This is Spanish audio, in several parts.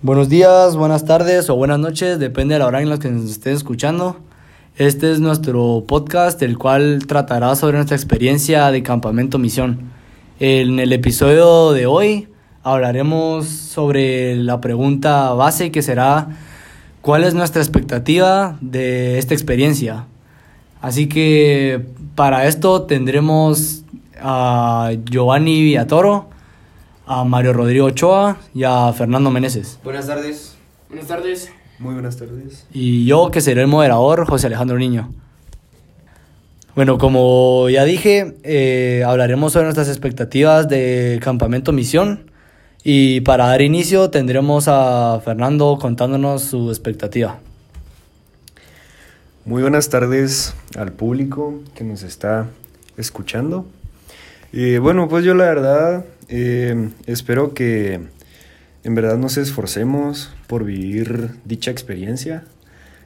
Buenos días, buenas tardes o buenas noches, depende de la hora en la que nos estén escuchando. Este es nuestro podcast, el cual tratará sobre nuestra experiencia de campamento misión. En el episodio de hoy hablaremos sobre la pregunta base que será ¿cuál es nuestra expectativa de esta experiencia? Así que para esto tendremos a Giovanni Villatoro, a Mario Rodrigo Ochoa y a Fernando Meneses. Buenas tardes. Buenas tardes. Muy buenas tardes. Y yo, que seré el moderador, José Alejandro Niño. Bueno, como ya dije, eh, hablaremos sobre nuestras expectativas de Campamento Misión. Y para dar inicio tendremos a Fernando contándonos su expectativa. Muy buenas tardes al público que nos está escuchando. Y bueno, pues yo la verdad eh, espero que en verdad nos esforcemos por vivir dicha experiencia,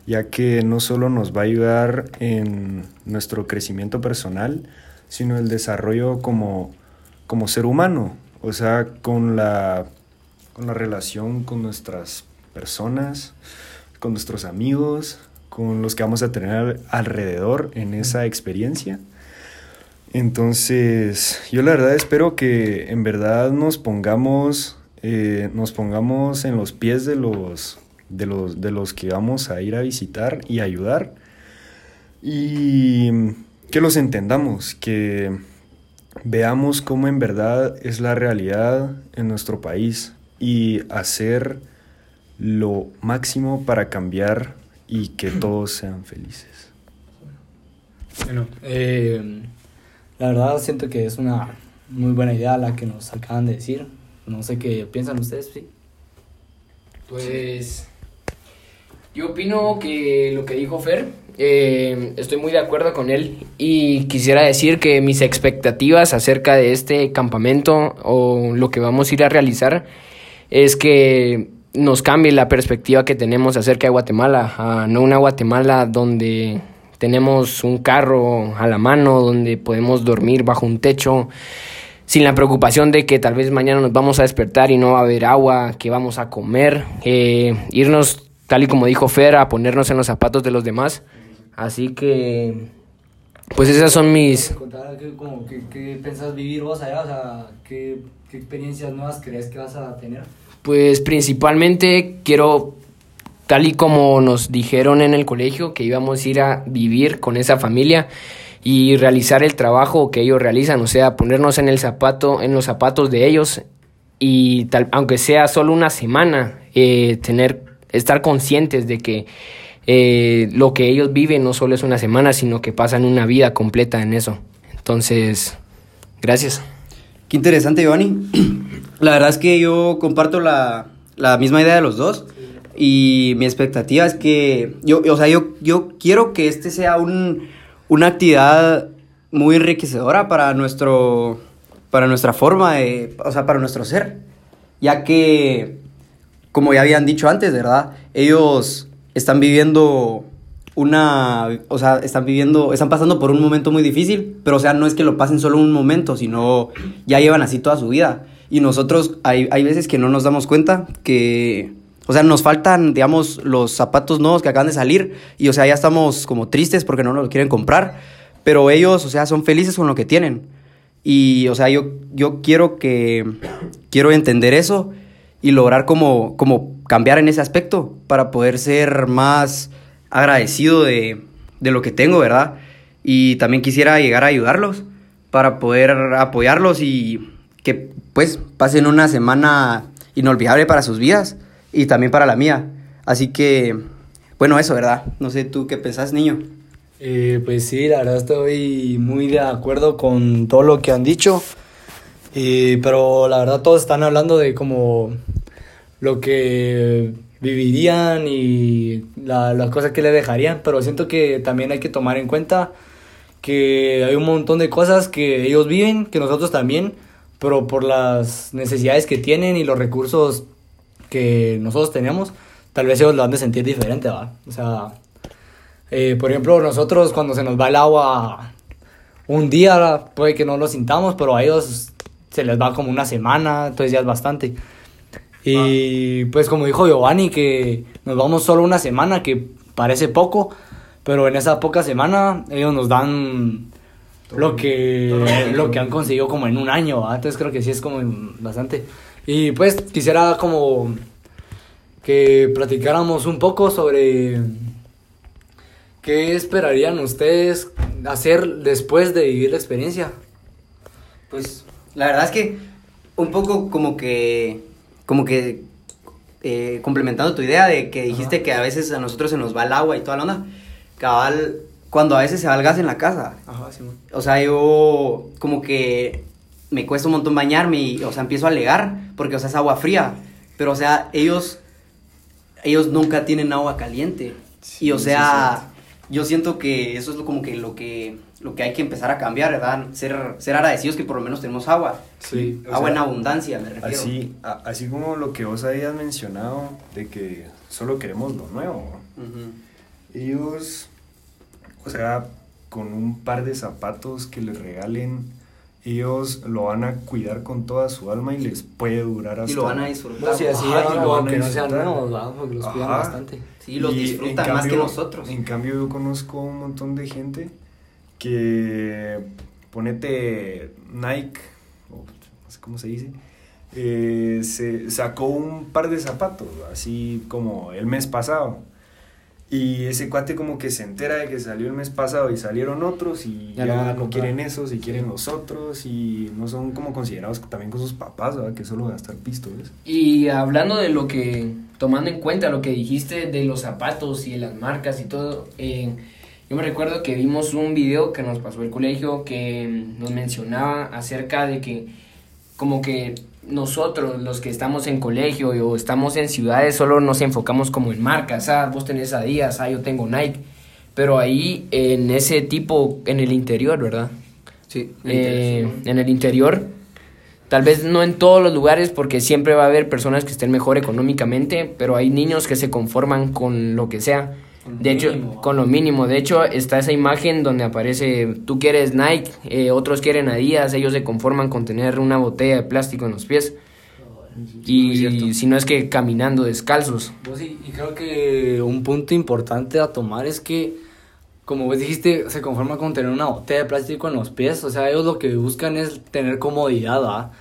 ya que no solo nos va a ayudar en nuestro crecimiento personal, sino el desarrollo como, como ser humano, o sea, con la, con la relación con nuestras personas, con nuestros amigos, con los que vamos a tener alrededor en esa experiencia. Entonces, yo la verdad espero que en verdad nos pongamos, eh, nos pongamos en los pies de los, de, los, de los que vamos a ir a visitar y ayudar. Y que los entendamos, que veamos cómo en verdad es la realidad en nuestro país y hacer lo máximo para cambiar y que todos sean felices. Bueno, eh, la verdad siento que es una muy buena idea la que nos acaban de decir. No sé qué piensan ustedes, sí. Pues yo opino que lo que dijo Fer, eh, estoy muy de acuerdo con él y quisiera decir que mis expectativas acerca de este campamento o lo que vamos a ir a realizar es que nos cambie la perspectiva que tenemos acerca de Guatemala, a no una Guatemala donde tenemos un carro a la mano donde podemos dormir bajo un techo sin la preocupación de que tal vez mañana nos vamos a despertar y no va a haber agua, que vamos a comer, eh, irnos tal y como dijo Fer, a ponernos en los zapatos de los demás. Así que, pues esas son mis... ¿Qué, qué pensás vivir vos allá? O sea, ¿qué, ¿qué experiencias nuevas crees que vas a tener? Pues principalmente quiero tal y como nos dijeron en el colegio que íbamos a ir a vivir con esa familia y realizar el trabajo que ellos realizan, o sea, ponernos en el zapato, en los zapatos de ellos y tal, aunque sea solo una semana, eh, tener, estar conscientes de que eh, lo que ellos viven no solo es una semana, sino que pasan una vida completa en eso. Entonces, gracias. Qué interesante, Giovanni. La verdad es que yo comparto la, la misma idea de los dos. Y mi expectativa es que, yo, o sea, yo, yo quiero que este sea un, una actividad muy enriquecedora para, nuestro, para nuestra forma de, o sea, para nuestro ser. Ya que, como ya habían dicho antes, ¿verdad? Ellos están viviendo una, o sea, están viviendo, están pasando por un momento muy difícil, pero o sea, no es que lo pasen solo un momento, sino ya llevan así toda su vida. Y nosotros hay, hay veces que no nos damos cuenta que o sea, nos faltan, digamos, los zapatos nuevos que acaban de salir y, o sea, ya estamos como tristes porque no nos lo quieren comprar, pero ellos, o sea, son felices con lo que tienen. Y, o sea, yo, yo quiero que, quiero entender eso y lograr como, como cambiar en ese aspecto para poder ser más agradecido de, de lo que tengo, ¿verdad? Y también quisiera llegar a ayudarlos para poder apoyarlos y que pues pasen una semana inolvidable para sus vidas y también para la mía. Así que, bueno, eso, ¿verdad? No sé, ¿tú qué pensás, niño? Eh, pues sí, la verdad estoy muy de acuerdo con todo lo que han dicho. pero la verdad todos están hablando de como lo que vivirían y las cosas que le dejarían, pero siento que también hay que tomar en cuenta que hay un montón de cosas que ellos viven, que nosotros también, pero por las necesidades que tienen y los recursos que nosotros teníamos, tal vez ellos lo han de sentir diferente, ¿va? O sea, eh, por ejemplo, nosotros cuando se nos va el agua un día, puede que no lo sintamos, pero a ellos se les va como una semana, entonces ya es bastante. Y pues como dijo Giovanni, que nos vamos solo una semana, que parece poco, pero en esa poca semana ellos nos dan lo que, lo que han conseguido como en un año, ¿va? entonces creo que sí es como bastante. Y pues quisiera como que platicáramos un poco sobre qué esperarían ustedes hacer después de vivir la experiencia. Pues la verdad es que un poco como que, como que eh, complementando tu idea de que dijiste que a veces a nosotros se nos va el agua y toda la onda, cabal, cuando a veces se va el gas en la casa. Ajá, sí, O sea, yo como que me cuesta un montón bañarme y, o sea, empiezo a alegar porque, o sea, es agua fría. Pero, o sea, ellos, ellos nunca tienen agua caliente. y, o sea, yo siento que eso es lo, como que lo que lo que hay que empezar a cambiar, ¿verdad? Ser, ser agradecidos que por lo menos tenemos agua. Sí. agua en abundancia, me refiero. Así, así como lo que vos habías mencionado de que solo queremos lo nuevo. Ellos, o sea, con un par de zapatos que les regalen, ellos lo van a cuidar con toda su alma y les puede durar hasta... Y lo van a disfrutar. Sí, así Ajá, y lo van a que no sean disfrutar. Porque los cuidan Ajá. bastante. Sí, los Y disfrutan en más que cambio- nosotros. En cambio, yo conozco un montón de gente que ponete Nike, o no sé cómo se dice, eh, se sacó un par de zapatos, así como el mes pasado. Y ese cuate como que se entera de que salió el mes pasado y salieron otros y Ya ya, no quieren esos y quieren los otros y no son como considerados también con sus papás, ¿verdad? Que solo gastar pistolas. Y hablando de lo que, tomando en cuenta lo que dijiste de los zapatos y de las marcas y todo, eh, yo me recuerdo que vimos un video que nos pasó el colegio que nos mencionaba acerca de que como que nosotros, los que estamos en colegio o estamos en ciudades, solo nos enfocamos como en marcas, ah, vos tenés Adidas, ah, yo tengo Nike, pero ahí en ese tipo, en el interior, ¿verdad? Sí, Eh, en el interior. Tal vez no en todos los lugares porque siempre va a haber personas que estén mejor económicamente, pero hay niños que se conforman con lo que sea. Con De hecho, mínimo. con lo mínimo. De hecho, está esa imagen donde aparece, tú quieres Nike, eh, otros quieren Adidas, ellos se conforman con tener una botella de plástico en los pies. Y si no es que caminando descalzos. Vos y, y creo que un punto importante a tomar es que, como vos dijiste, se conforma con tener una botella de plástico en los pies. O sea, ellos lo que buscan es tener comodidad, ¿va?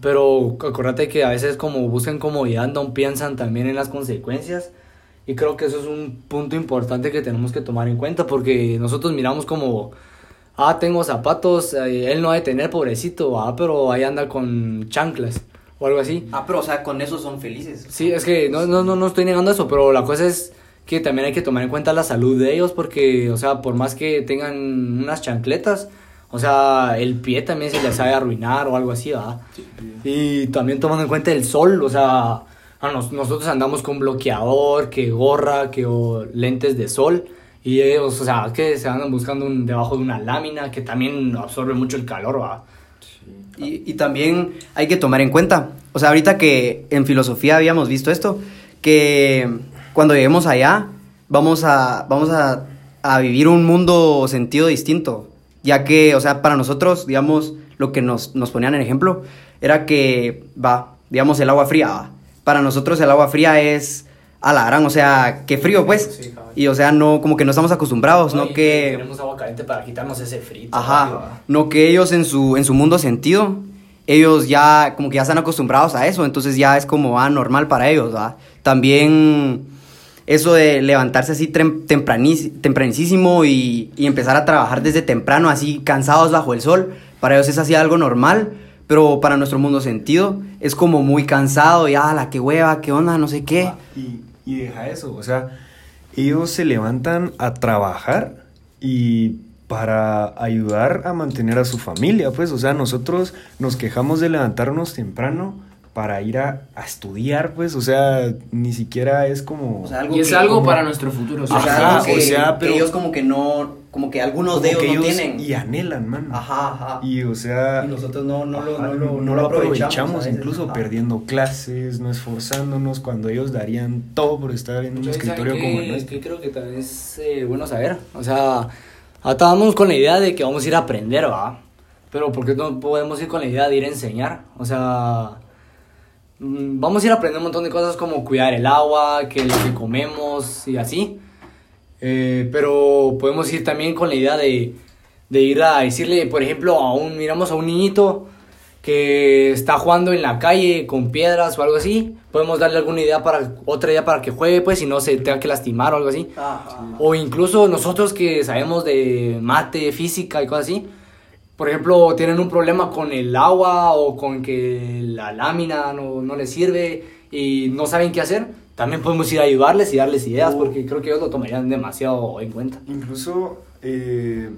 Pero acuérdate que a veces como buscan comodidad no piensan también en las consecuencias. Y creo que eso es un punto importante que tenemos que tomar en cuenta porque nosotros miramos como, ah, tengo zapatos, eh, él no ha de tener pobrecito, ah, pero ahí anda con chanclas o algo así. Ah, pero o sea, con eso son felices. Sí, es que no, no, no, no estoy negando eso, pero la cosa es que también hay que tomar en cuenta la salud de ellos porque, o sea, por más que tengan unas chancletas, o sea, el pie también se les sabe arruinar o algo así, ¿verdad? Y también tomando en cuenta el sol, o sea, a nos- nosotros andamos con bloqueador, que gorra, que o, lentes de sol. Y ellos, o sea, que se andan buscando un- debajo de una lámina que también absorbe mucho el calor, ¿va? Y, y también hay que tomar en cuenta, o sea, ahorita que en filosofía habíamos visto esto, que cuando lleguemos allá vamos a, vamos a, a vivir un mundo o sentido distinto, ya que, o sea, para nosotros, digamos, lo que nos, nos ponían en ejemplo era que, va, digamos, el agua fría, va. Para nosotros el agua fría es a la gran, o sea, que frío, pues. Sí, y, o sea, no, como que no estamos acostumbrados, ¿no? y que... Tenemos agua caliente para quitarnos ese frito. Ajá, no que ellos en su, en su mundo sentido, ellos ya como que ya están acostumbrados a eso, entonces ya es como ah, normal para ellos, ¿va? También eso de levantarse así tempranísimo y, y empezar a trabajar desde temprano, así cansados bajo el sol, para ellos es así algo normal, pero para nuestro mundo sentido es como muy cansado y ah, la que hueva, qué onda, no sé qué. Y, y deja eso, o sea, ellos se levantan a trabajar y para ayudar a mantener a su familia, pues, o sea, nosotros nos quejamos de levantarnos temprano para ir a, a estudiar, pues, o sea, ni siquiera es como... O sea, Y es que- algo como- para nuestro futuro. o sea, Ajá, algo que, o sea, que pero- ellos como que no, como que algunos de ellos que no tienen. Y anhelan, man. Ajá, ajá. Y, o sea... Y nosotros no, no, lo, no, lo, no lo aprovechamos, incluso Ajá. perdiendo clases, no esforzándonos, cuando ellos darían todo por estar en un Yo, escritorio ¿saben como el nuestro. que creo que también es eh, bueno saber. O sea, estábamos con la idea de que vamos a ir a aprender, ¿va? Pero ¿por qué no podemos ir con la idea de ir a enseñar? O sea, mm, vamos a ir a aprender un montón de cosas como cuidar el agua, que lo que comemos y así. Eh, pero podemos ir también con la idea de, de ir a decirle, por ejemplo, a un, miramos a un niñito que está jugando en la calle con piedras o algo así, podemos darle alguna idea para otra idea para que juegue, pues, y no se tenga que lastimar o algo así. O incluso nosotros que sabemos de mate, física y cosas así, por ejemplo, tienen un problema con el agua o con que la lámina no, no les sirve y no saben qué hacer, también podemos ir a ayudarles y darles ideas O- porque creo que ellos lo tomarían demasiado en cuenta. Incluso eh,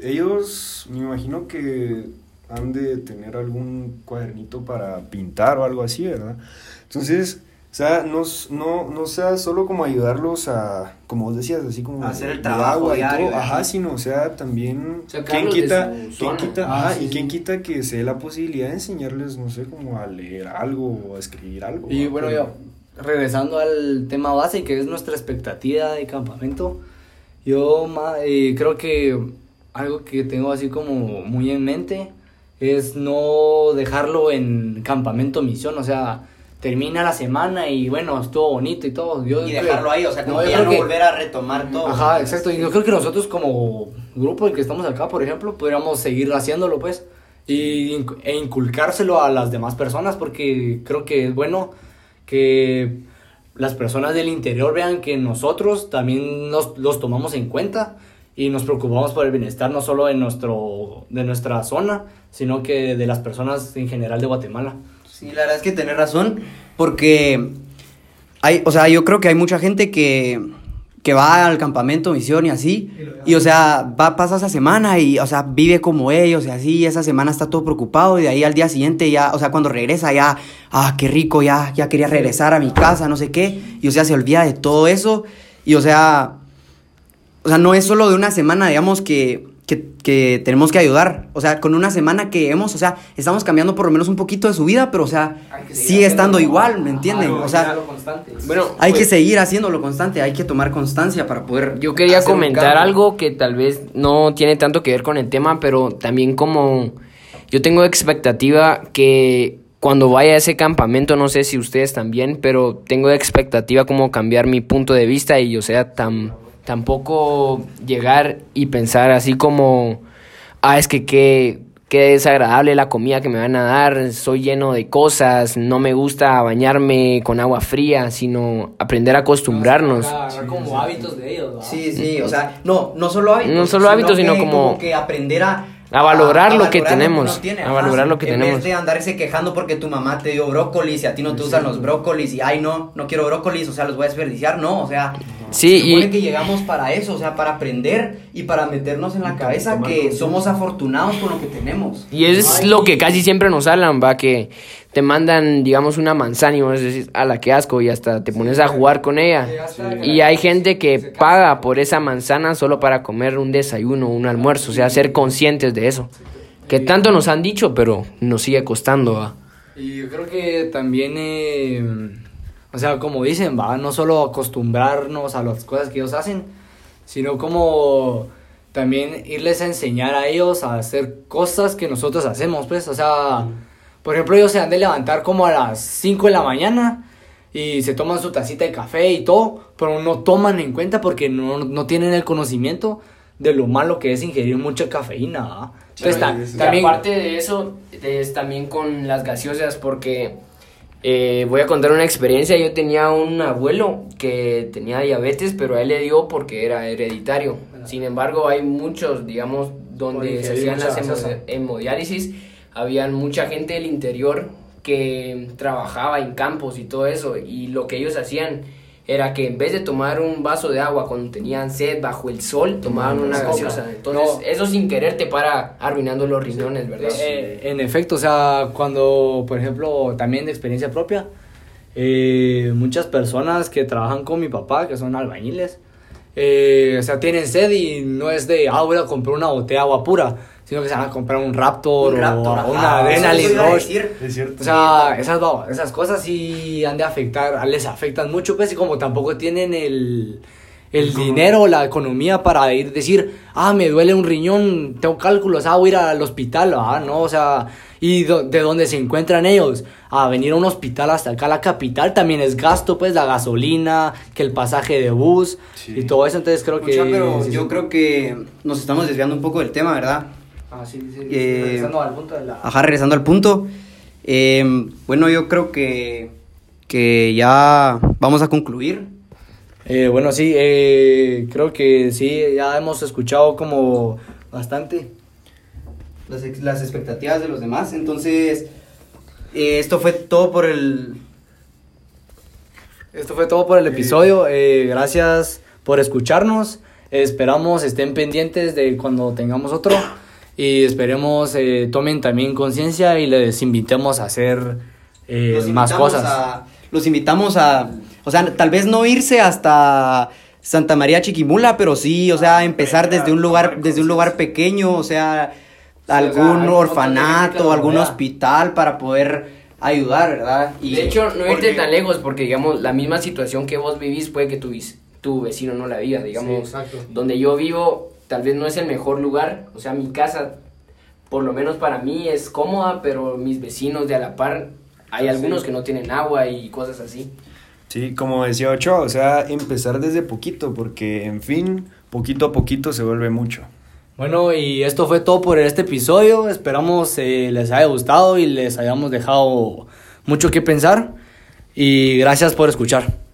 ellos, me imagino que han de tener algún cuadernito para pintar o algo así, ¿verdad? Entonces, o sea, no, no, no sea solo como ayudarlos a, como vos decías, así como A hacer el trabajo agua y todo, ajá, sino, o sea, también, ¿quién Sacarlos de quita, quién quita, Ah, ajá, sí, y quién sí. quita que se dé la posibilidad de enseñarles, no sé, como a leer algo o a escribir algo? Y ¿va? bueno, yo, regresando al tema base, que es nuestra expectativa de campamento, yo eh, creo que algo que tengo así como muy en mente es no dejarlo en campamento misión, o sea, termina la semana y bueno, estuvo bonito y todo. Yo Y creo- dejarlo ahí, o sea, como No, que yo ya creo no que- volver a retomar todo. Ajá, exacto. Y yo creo que nosotros como grupo el que estamos acá, por ejemplo, podríamos seguir haciéndolo, pues, y, e inculcárselo a las demás personas, porque creo que es bueno que las personas del interior vean que nosotros también nos, los tomamos en cuenta y nos preocupamos por el bienestar no solo de, nuestro, de nuestra zona, sino que de las personas en general de Guatemala. Sí, la verdad es que tenés razón, porque hay, o sea, yo creo que hay mucha gente que, que va al campamento, misión y así, y o sea, va, pasa esa semana y, o sea, vive como ellos y así, y esa semana está todo preocupado y de ahí al día siguiente ya, o sea, cuando regresa ya, ah, qué rico, ya, ya quería regresar a mi casa, no sé qué, y o sea, se olvida de todo eso, y o sea, o sea, no es solo de una semana, digamos, que, que, que tenemos que ayudar. O sea, con una semana que hemos, o sea, estamos cambiando por lo menos un poquito de su vida, pero o sea, sigue estando igual, ¿me entienden? Ajá, O sea. Bueno, hay que pues, seguir haciéndolo constante, hay que tomar constancia para poder. Yo quería comentar algo que tal vez no tiene tanto que ver con el tema, pero también como yo tengo expectativa que cuando vaya a ese campamento, no sé si ustedes también, pero tengo expectativa como cambiar mi punto de vista y o sea, tam, tampoco llegar y pensar así como, ah, es que qué, qué desagradable la comida que me van a dar, soy lleno de cosas, no me gusta bañarme con agua fría, sino aprender a acostumbrarnos. Como hábitos de ellos, ¿va? Sí, sí, o sea, no, no solo hábitos. No solo hábitos, sino que como- que aprender a. A valorar lo que tenemos, tiene, a valorar lo que en tenemos. vez de andarse quejando porque tu mamá te dio brócolis y a ti no te usan los brócolis y ay no, no quiero brócolis, o sea, los voy a desperdiciar, no, o sea, Sí, se supone y- que llegamos para eso, o sea, para aprender y para meternos en la cabeza que somos afortunados con lo que tenemos. Y es lo que casi siempre nos hablan, va, que te mandan, digamos, una manzana y vos decís, a la que asco, y hasta te pones a jugar con ella. Y hay gente que paga por esa manzana solo para comer un desayuno, un almuerzo, o sea, ser conscientes de eso. Que tanto nos han dicho, pero nos sigue costando, va. Y yo creo que también, eh, o sea, como dicen, va, no solo acostumbrarnos a las cosas que ellos hacen, sino como también irles a enseñar a ellos a hacer cosas que nosotros hacemos, pues, o sea, por ejemplo, ellos se han de levantar como a las 5 de la mañana y se toman su tacita de café y todo, pero no toman en cuenta porque no, no tienen el conocimiento de lo malo que es ingerir mucha cafeína, también... aparte de eso, es también con las gaseosas, porque eh, voy a contar una experiencia. Yo tenía un abuelo que tenía diabetes, pero a él le dio porque era hereditario. Sin embargo, hay muchos, digamos, donde se hacían las hemo- hemodiálisis, habían mucha gente del interior que trabajaba en campos y todo eso. Y lo que ellos hacían era que en vez de tomar un vaso de agua cuando tenían sed bajo el sol, tomaban una Coca. gaseosa. Entonces, No. eso sin querer te para arruinando los riñones, ¿verdad? Eh, en efecto, o sea, cuando, por ejemplo, también de experiencia propia, eh, muchas personas que trabajan con mi papá, que son albañiles, eh, o sea, tienen sed y no es de, ah, voy a comprar una botella de agua pura, sino que se van a comprar un Raptor, Un Raptor, o una Adrenaline Rush. decir. Es cierto. O sea, esas, esas cosas sí han de afectar, les afectan mucho, pues, y como tampoco tienen el, el dinero, la economía para ir decir, ah, me duele un riñón, tengo cálculos, ah, voy a ir al hospital, ah, no, o sea, y de dónde se encuentran ellos, a venir a un hospital hasta acá, la capital, también es gasto, pues, la gasolina, que el pasaje de bus y todo eso, entonces creo que... pero yo creo que nos estamos desviando un poco del tema, ¿verdad? Ah, sí, sí, Eh, regresando al punto de la... Ajá, regresando al punto. eh, bueno, yo creo que, que ya vamos a concluir. Eh, bueno, sí, eh, creo que sí, ya hemos escuchado como bastante. Las, ex- las expectativas de los demás. Entonces, eh, esto fue todo por el... Esto fue todo por el episodio. eh, gracias por escucharnos. Esperamos estén pendientes de cuando tengamos otro. Y esperemos eh, tomen también conciencia y les invitemos a hacer eh, los más cosas. a- los invitamos a... O sea, tal vez no irse hasta Santa María Chiquimula, pero sí, o sea, empezar desde un lugar, desde un lugar pequeño, o sea, algún orfanato, algún hospital para poder ayudar, ¿verdad? Y De hecho, no irte tan lejos porque, digamos, la misma situación que vos vivís puede que tu, vis- tu vecino no la viva. Digamos, exacto. donde yo vivo tal vez no es el mejor lugar. O sea, mi casa, por lo menos para mí, es cómoda, pero mis vecinos de a la par, hay algunos que no tienen agua y cosas así. Sí, como decía Ochoa, o sea, empezar desde poquito, porque en fin, poquito a poquito se vuelve mucho. Bueno, y esto fue todo por este episodio. Esperamos eh, les haya gustado y les hayamos dejado mucho que pensar. Y gracias por escuchar.